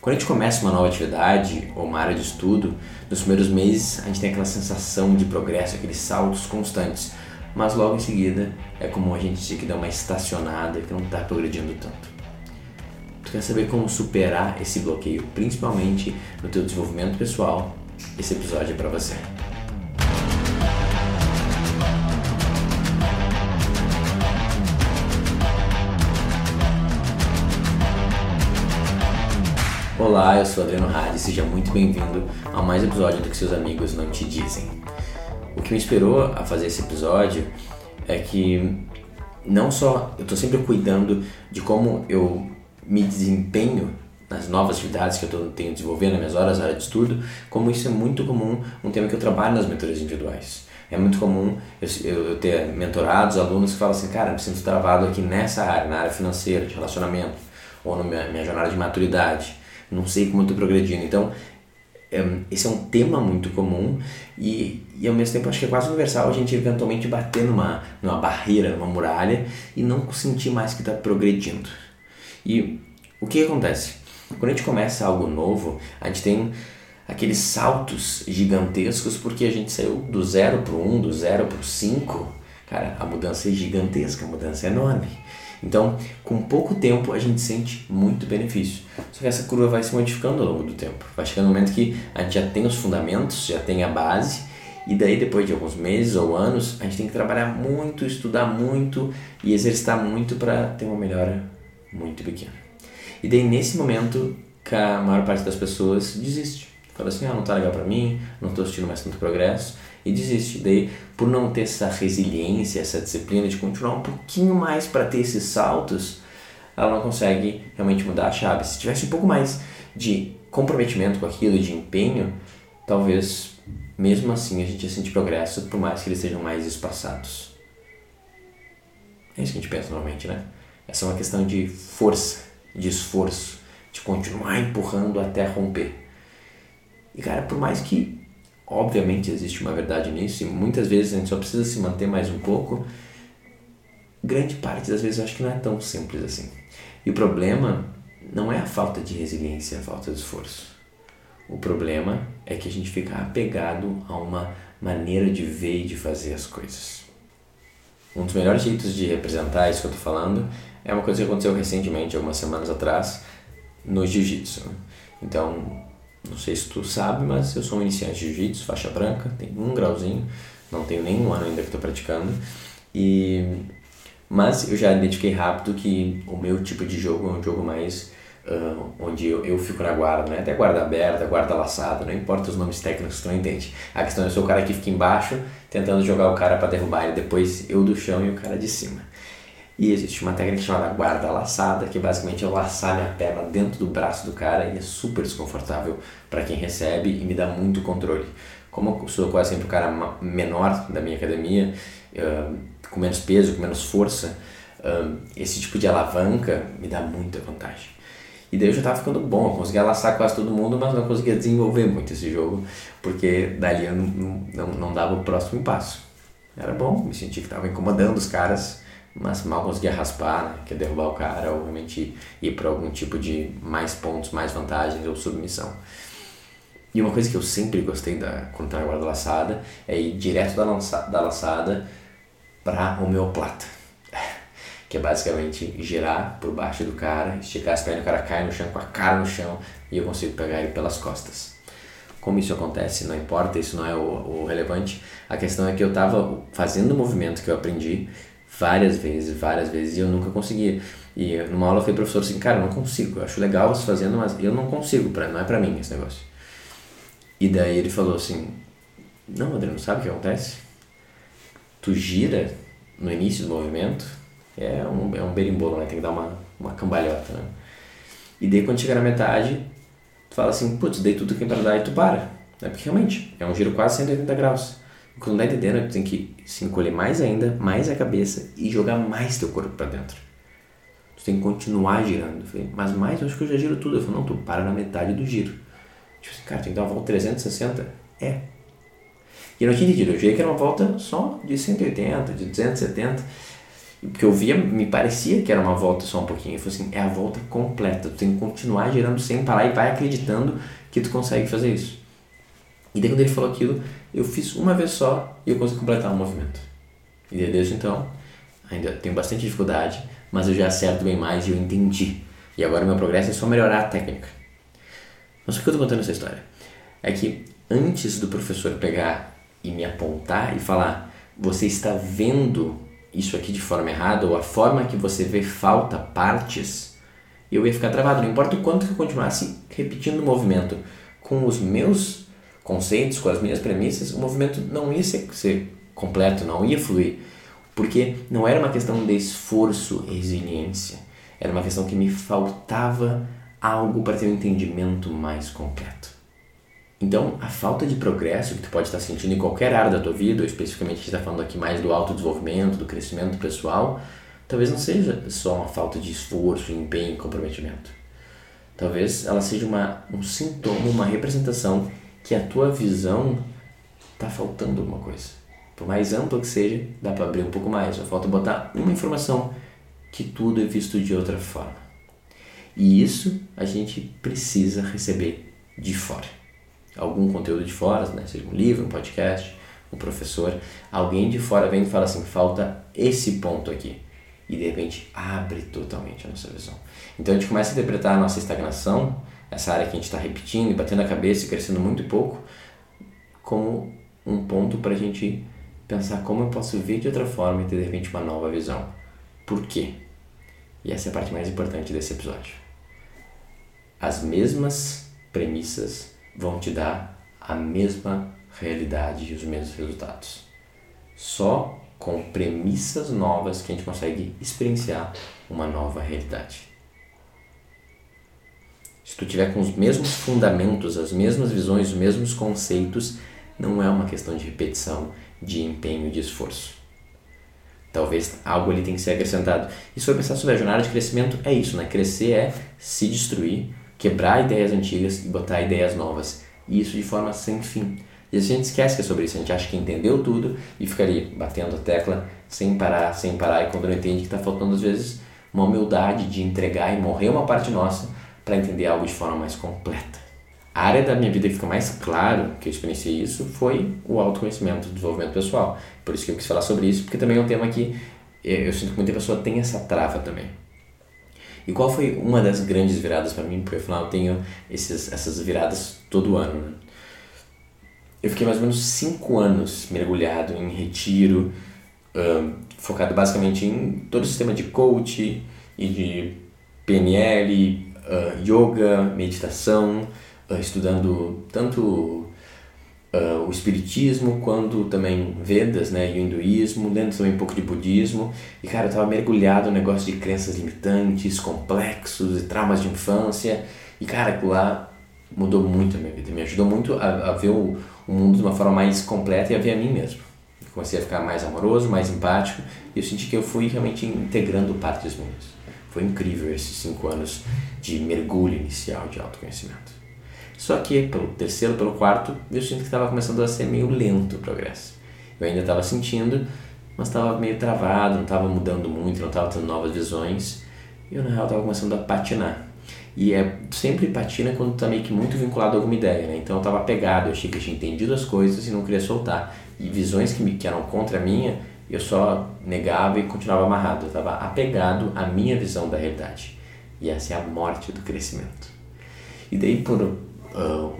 Quando a gente começa uma nova atividade ou uma área de estudo, nos primeiros meses a gente tem aquela sensação de progresso, aqueles saltos constantes, mas logo em seguida é comum a gente ter que dar uma estacionada que não está progredindo tanto. Tu quer saber como superar esse bloqueio, principalmente no teu desenvolvimento pessoal? Esse episódio é para você. Olá, eu sou Adriano Hadi, seja muito bem-vindo a mais um episódio do que seus amigos não te dizem. O que me inspirou a fazer esse episódio é que não só eu estou sempre cuidando de como eu me desempenho nas novas atividades que eu tô, tenho desenvolvendo nas minhas horas, de estudo, como isso é muito comum, um tema que eu trabalho nas mentorias individuais. É muito comum eu, eu, eu ter mentorados, alunos que falam assim, cara, me sinto travado aqui nessa área, na área financeira, de relacionamento, ou na minha, minha jornada de maturidade não sei como eu estou progredindo. Então, é, esse é um tema muito comum e, e ao mesmo tempo acho que é quase universal a gente eventualmente bater numa, numa barreira, numa muralha e não sentir mais que está progredindo. E o que acontece? Quando a gente começa algo novo, a gente tem aqueles saltos gigantescos porque a gente saiu do zero para o um, do zero para o cinco. Cara, a mudança é gigantesca, a mudança é enorme. Então, com pouco tempo, a gente sente muito benefício. Só que essa curva vai se modificando ao longo do tempo. Vai chegando um momento que a gente já tem os fundamentos, já tem a base, e daí, depois de alguns meses ou anos, a gente tem que trabalhar muito, estudar muito e exercitar muito para ter uma melhora muito pequena. E daí, nesse momento, que a maior parte das pessoas desiste. Fala assim, ah, não tá legal para mim, não estou assistindo mais tanto progresso e desiste. Daí, por não ter essa resiliência, essa disciplina de continuar um pouquinho mais para ter esses saltos, ela não consegue realmente mudar a chave. Se tivesse um pouco mais de comprometimento com aquilo, de empenho, talvez mesmo assim a gente ia sentir progresso, por mais que eles sejam mais espaçados. É isso que a gente pensa normalmente, né? Essa é uma questão de força, de esforço, de continuar empurrando até romper. E cara, por mais que Obviamente existe uma verdade nisso e muitas vezes a gente só precisa se manter mais um pouco. Grande parte das vezes eu acho que não é tão simples assim. E o problema não é a falta de resiliência, a falta de esforço. O problema é que a gente fica apegado a uma maneira de ver e de fazer as coisas. Um dos melhores jeitos de representar isso que eu estou falando é uma coisa que aconteceu recentemente, algumas semanas atrás, no jiu-jitsu. Então, não sei se tu sabe, mas eu sou um iniciante de jiu-jitsu, faixa branca, tenho um grauzinho, não tenho nenhum ano ainda que estou praticando. E mas eu já identifiquei rápido que o meu tipo de jogo é um jogo mais uh, onde eu, eu fico na guarda, né? Até guarda aberta, guarda laçada, não importa os nomes técnicos, tu não entende. A questão é eu sou o cara que fica embaixo tentando jogar o cara para derrubar ele, depois eu do chão e o cara de cima. E existe uma técnica chamada guarda laçada, que basicamente é laçar minha perna dentro do braço do cara e é super desconfortável para quem recebe e me dá muito controle. Como eu sou quase sempre o cara menor da minha academia, com menos peso, com menos força, esse tipo de alavanca me dá muita vantagem. E daí eu já estava ficando bom, eu conseguia laçar quase todo mundo, mas não conseguia desenvolver muito esse jogo, porque dali eu não, não, não dava o próximo passo. Era bom, me senti que estava incomodando os caras, mas mal conseguia raspar, né? que é derrubar o cara ou realmente ir para algum tipo de mais pontos, mais vantagens ou submissão. E uma coisa que eu sempre gostei da quando tá na guarda laçada é ir direto da, lança, da laçada para homeoplata. Que é basicamente girar por baixo do cara, esticar as pernas, o cara cai no chão com a cara no chão e eu consigo pegar ele pelas costas. Como isso acontece, não importa, isso não é o, o relevante. A questão é que eu estava fazendo o movimento que eu aprendi várias vezes, várias vezes, e eu nunca conseguia. E numa aula eu falei pro professor assim, cara, eu não consigo, eu acho legal você fazendo, mas eu não consigo, pra, não é pra mim esse negócio. E daí ele falou assim, não, Adriano, sabe o que acontece? Tu gira no início do movimento, é um, é um berimbolo, né? Tem que dar uma, uma cambalhota, né? E daí quando chega na metade, tu fala assim, putz, dei tudo que tem pra dar e tu para. É porque realmente, é um giro quase 180 graus. Quando não tá entendendo, tu tem que se encolher mais ainda, mais a cabeça e jogar mais teu corpo para dentro. Tu tem que continuar girando. Eu falei, mas mais, eu acho que eu já giro tudo. Eu falei, não, tu para na metade do giro. Tipo assim, cara, tem que dar uma volta 360? É. E eu não tinha entendido, eu achei que era uma volta só de 180, de 270. Porque eu via, me parecia que era uma volta só um pouquinho. Eu falei assim, é a volta completa. Tu tem que continuar girando sem parar e vai acreditando que tu consegue fazer isso. E daí quando ele falou aquilo, eu fiz uma vez só e eu consegui completar o movimento. E desde então, ainda tenho bastante dificuldade, mas eu já acerto bem mais e eu entendi. E agora meu progresso é só melhorar a técnica. Mas por que eu estou contando essa história? É que antes do professor pegar e me apontar e falar, você está vendo isso aqui de forma errada ou a forma que você vê falta partes, eu ia ficar travado. Não importa o quanto que eu continuasse repetindo o movimento com os meus conceitos, com as minhas premissas, o movimento não ia ser, ser completo, não ia fluir. Porque não era uma questão de esforço e resiliência, era uma questão que me faltava algo para ter um entendimento mais completo. Então, a falta de progresso que tu pode estar sentindo em qualquer área da tua vida, ou especificamente a gente está falando aqui mais do autodesenvolvimento, do crescimento pessoal, talvez não seja só uma falta de esforço, empenho e comprometimento. Talvez ela seja uma, um sintoma, uma representação que a tua visão está faltando alguma coisa. Por mais ampla que seja, dá para abrir um pouco mais. Só falta botar uma informação que tudo é visto de outra forma. E isso a gente precisa receber de fora algum conteúdo de fora, né? seja um livro, um podcast, um professor, alguém de fora vem e fala assim, falta esse ponto aqui. E de repente abre totalmente a nossa visão. Então a gente começa a interpretar a nossa estagnação, essa área que a gente está repetindo e batendo a cabeça e crescendo muito pouco, como um ponto para a gente pensar como eu posso ver de outra forma e ter de repente uma nova visão. Por quê? E essa é a parte mais importante desse episódio. As mesmas premissas vão te dar a mesma realidade e os mesmos resultados. Só com premissas novas que a gente consegue experienciar uma nova realidade. Se tu tiver com os mesmos fundamentos, as mesmas visões, os mesmos conceitos, não é uma questão de repetição, de empenho, de esforço. Talvez algo ali tenha que ser acrescentado. E se for pensar sobre a jornada de crescimento, é isso, né? Crescer é se destruir, quebrar ideias antigas e botar ideias novas. E isso de forma sem fim. E a gente esquece que é sobre isso, a gente acha que entendeu tudo e ficaria batendo a tecla sem parar, sem parar, e quando não entende que está faltando às vezes uma humildade de entregar e morrer uma parte nossa para entender algo de forma mais completa. A área da minha vida que fica mais claro que eu experienciei isso foi o autoconhecimento, o desenvolvimento pessoal. Por isso que eu quis falar sobre isso, porque também é um tema que eu sinto que muita pessoa tem essa trava também. E qual foi uma das grandes viradas para mim? Porque afinal eu tenho esses, essas viradas todo ano. Né? Eu fiquei mais ou menos cinco anos mergulhado em retiro, um, focado basicamente em todo o sistema de coach e de PNL, uh, yoga, meditação, uh, estudando tanto uh, o espiritismo quanto também Vedas, né, e o hinduísmo, lendo também um pouco de budismo. E cara, eu tava mergulhado no negócio de crenças limitantes, complexos e traumas de infância. E cara, lá mudou muito a minha vida, me ajudou muito a, a ver o, o mundo de uma forma mais completa e a ver a mim mesmo. Comecei a ficar mais amoroso, mais empático e eu senti que eu fui realmente integrando partes minhas. Foi incrível esses cinco anos de mergulho inicial de autoconhecimento. Só que pelo terceiro, pelo quarto, eu sinto que estava começando a ser meio lento o progresso. Eu ainda estava sentindo, mas estava meio travado, não estava mudando muito, não estava tendo novas visões. E eu, na real, estava começando a patinar. E é sempre patina quando está meio que muito vinculado a alguma ideia, né? Então eu estava apegado, eu achei que eu tinha entendido as coisas e não queria soltar. E visões que, me, que eram contra a minha, eu só negava e continuava amarrado. Eu estava apegado à minha visão da realidade. E essa é a morte do crescimento. E daí, por uh,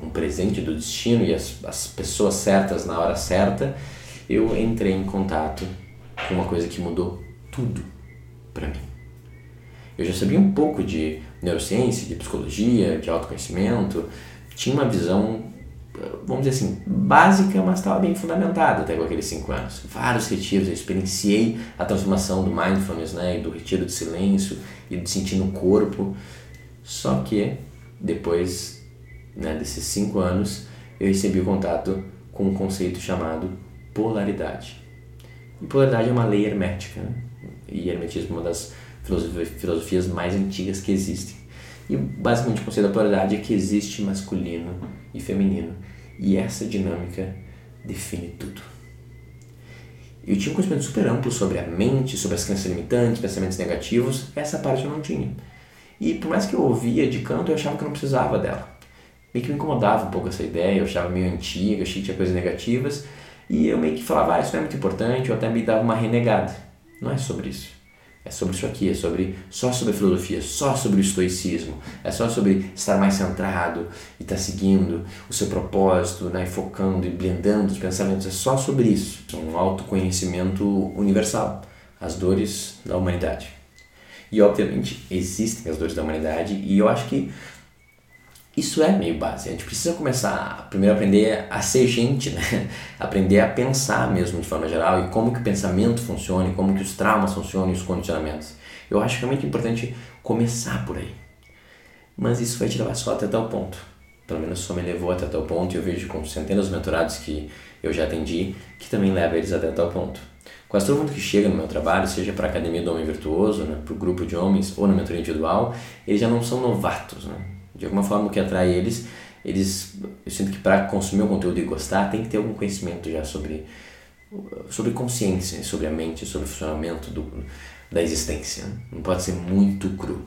um presente do destino e as, as pessoas certas na hora certa, eu entrei em contato com uma coisa que mudou tudo para mim. Eu já sabia um pouco de neurociência, de psicologia, de autoconhecimento, tinha uma visão, vamos dizer assim, básica, mas estava bem fundamentada até com aqueles cinco anos. Vários retiros, eu experienciei a transformação do mindfulness, né, e do retiro de silêncio e de sentir no corpo. Só que depois né, desses cinco anos, eu recebi contato com um conceito chamado polaridade. E polaridade é uma lei hermética, né? e hermetismo é uma das filosofias mais antigas que existem. E basicamente o conceito da polaridade é que existe masculino e feminino, e essa dinâmica define tudo. Eu tinha um conhecimento super amplo sobre a mente, sobre as crenças limitantes, pensamentos negativos, essa parte eu não tinha. E por mais que eu ouvia de canto, eu achava que eu não precisava dela. Meio que me incomodava um pouco essa ideia, eu achava meio antiga, achei que tinha coisas negativas, e eu meio que falava, ah, isso não é muito importante, eu até me dava uma renegada. Não é sobre isso. É sobre isso aqui, é sobre só sobre filosofia, só sobre o estoicismo, é só sobre estar mais centrado e estar tá seguindo o seu propósito, né, e focando e blendando os pensamentos, é só sobre isso. É um autoconhecimento universal, as dores da humanidade. E obviamente existem as dores da humanidade e eu acho que isso é meio base. A gente precisa começar a primeiro aprender a ser gente, né? Aprender a pensar mesmo de forma geral e como que o pensamento funciona, e como que os traumas funcionam e os condicionamentos. Eu acho realmente importante começar por aí. Mas isso vai te levar só até tal ponto. Pelo menos só me levou até tal ponto e eu vejo com centenas de mentorados que eu já atendi que também leva eles até tal ponto. Quase todo mundo que chega no meu trabalho, seja para a Academia do Homem Virtuoso, né, para o grupo de homens ou na mentoria individual, eles já não são novatos, né? De alguma forma o que atrai eles, eles eu sinto que para consumir o conteúdo e gostar tem que ter algum conhecimento já sobre sobre consciência, sobre a mente, sobre o funcionamento do, da existência. Não pode ser muito cru.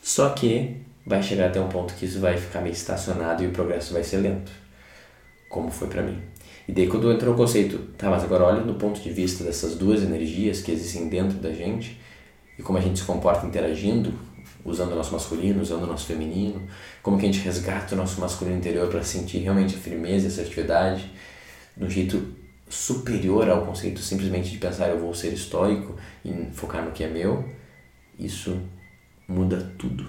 Só que vai chegar até um ponto que isso vai ficar meio estacionado e o progresso vai ser lento, como foi para mim. E daí quando entrou o conceito, tá, mas agora olha do ponto de vista dessas duas energias que existem dentro da gente e como a gente se comporta interagindo usando o nosso masculino, usando o nosso feminino, como que a gente resgata o nosso masculino interior para sentir realmente a firmeza e a assertividade de um jeito superior ao conceito simplesmente de pensar eu vou ser estoico e focar no que é meu, isso muda tudo.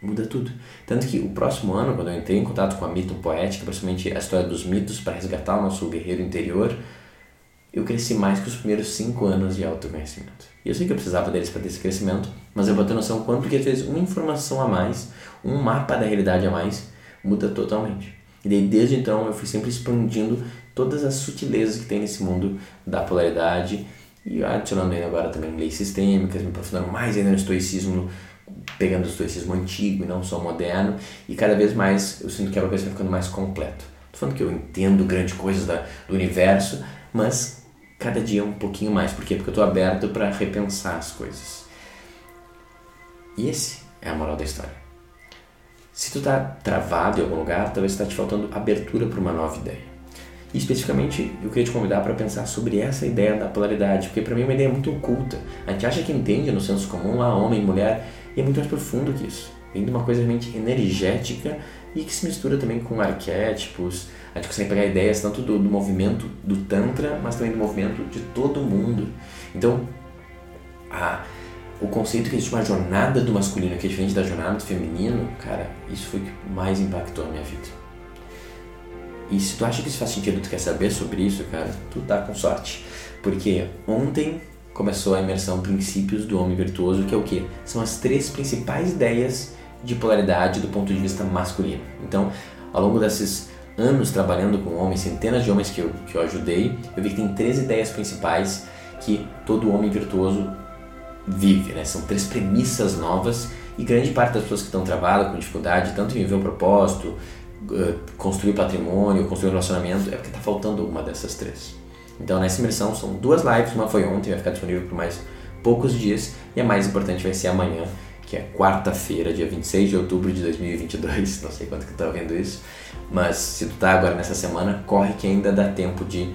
Muda tudo. Tanto que o próximo ano, quando eu entrei em contato com a mito poética, principalmente a história dos mitos para resgatar o nosso guerreiro interior, cresci mais que os primeiros cinco anos de autoconhecimento. E eu sei que eu precisava deles para ter esse crescimento, mas eu vou ter noção quanto que às vezes uma informação a mais, um mapa da realidade a mais, muda totalmente. E daí, desde então eu fui sempre expandindo todas as sutilezas que tem nesse mundo da polaridade e adicionando ainda agora também leis sistêmicas, me aprofundando mais ainda no estoicismo, pegando o estoicismo antigo e não só moderno, e cada vez mais eu sinto que a coisa vai ficando mais completo. Tô falando que eu entendo grandes coisas da, do universo, mas cada dia um pouquinho mais. Por quê? Porque eu estou aberto para repensar as coisas. E esse é a moral da história. Se tu está travado em algum lugar, talvez está te faltando abertura para uma nova ideia. E especificamente, eu queria te convidar para pensar sobre essa ideia da polaridade, porque para mim é uma ideia muito oculta. A gente acha que entende no senso comum, lá homem e mulher, e é muito mais profundo que isso. Vem de uma coisa realmente energética e que se mistura também com arquétipos, a gente consegue pegar ideias tanto do, do movimento do Tantra, mas também do movimento de todo mundo. Então, a, o conceito que existe uma jornada do masculino que é diferente da jornada do feminino, cara, isso foi o que mais impactou a minha vida. E se tu acha que isso faz sentido, tu quer saber sobre isso, cara, tu tá com sorte. Porque ontem começou a imersão Princípios do Homem Virtuoso, que é o que? São as três principais ideias de polaridade do ponto de vista masculino. Então, ao longo desses anos trabalhando com homens, centenas de homens que eu, que eu ajudei, eu vi que tem três ideias principais que todo homem virtuoso vive, né? São três premissas novas e grande parte das pessoas que estão travadas com dificuldade, tanto em viver o propósito, eh, construir patrimônio, construir relacionamento, é porque está faltando uma dessas três. Então nessa imersão são duas lives, uma foi ontem, vai ficar disponível por mais poucos dias e a mais importante vai ser amanhã, que é quarta-feira, dia 26 de outubro de 2022, não sei quanto que tá vendo isso, mas se tu tá agora nessa semana, corre que ainda dá tempo de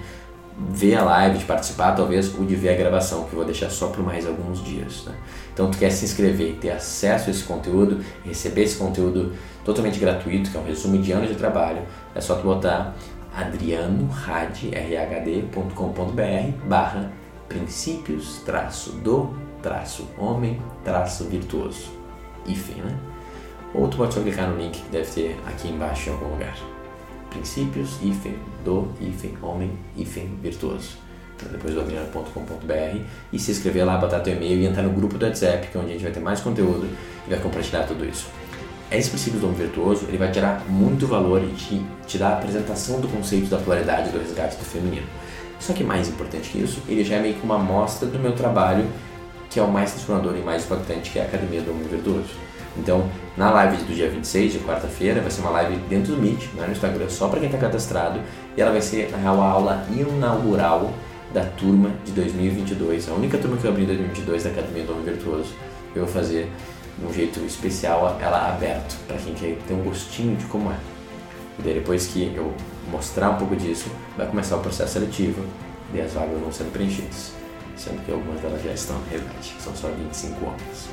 ver a live, de participar talvez, ou de ver a gravação, que eu vou deixar só por mais alguns dias. Né? Então tu quer se inscrever e ter acesso a esse conteúdo, receber esse conteúdo totalmente gratuito, que é um resumo de anos de trabalho, é só tu botar adrianorhd.com.br barra princípios traço do traço homem, traço virtuoso. Hífen, né? Ou tu pode só clicar no link que deve ter aqui embaixo em algum lugar. Princípios, hífen, do, hífen, homem, hífen, virtuoso. Então, depois do adriano.com.br e se inscrever lá, botar teu e-mail e entrar no grupo do WhatsApp, que é onde a gente vai ter mais conteúdo e vai compartilhar tudo isso. Esse princípio do homem virtuoso, ele vai gerar muito valor e te, te dar a apresentação do conceito da polaridade do resgate do feminino. Só que mais importante que isso, ele já é meio que uma amostra do meu trabalho que é o mais transformador e mais impactante, que é a Academia do Homem Virtuoso. Então, na live do dia 26, de quarta-feira, vai ser uma live dentro do Meet, no Instagram, só para quem está cadastrado, e ela vai ser, na real, a aula inaugural da turma de 2022, a única turma que eu abri em 2022 da Academia do Homem Virtuoso. Eu vou fazer de um jeito especial ela aberto, para quem quer ter um gostinho de como é. E daí depois que eu mostrar um pouco disso, vai começar o processo seletivo e as vagas vão sendo preenchidas. Sendo que algumas delas já estão na realidade, são só 25 homens.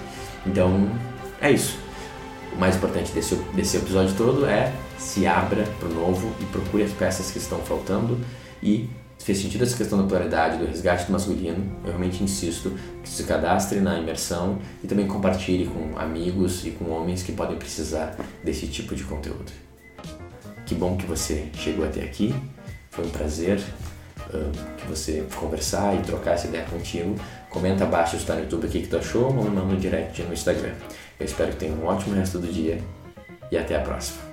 Então, é isso. O mais importante desse, desse episódio todo é se abra para o novo e procure as peças que estão faltando e fez sentido essa questão da pluralidade, do resgate do masculino, eu realmente insisto que se cadastre na imersão e também compartilhe com amigos e com homens que podem precisar desse tipo de conteúdo. Que bom que você chegou até aqui, foi um prazer que você conversar e trocar essa ideia contigo. Comenta abaixo se está no YouTube o que, tu achou ou manda um direct no Instagram. Eu espero que tenha um ótimo resto do dia e até a próxima.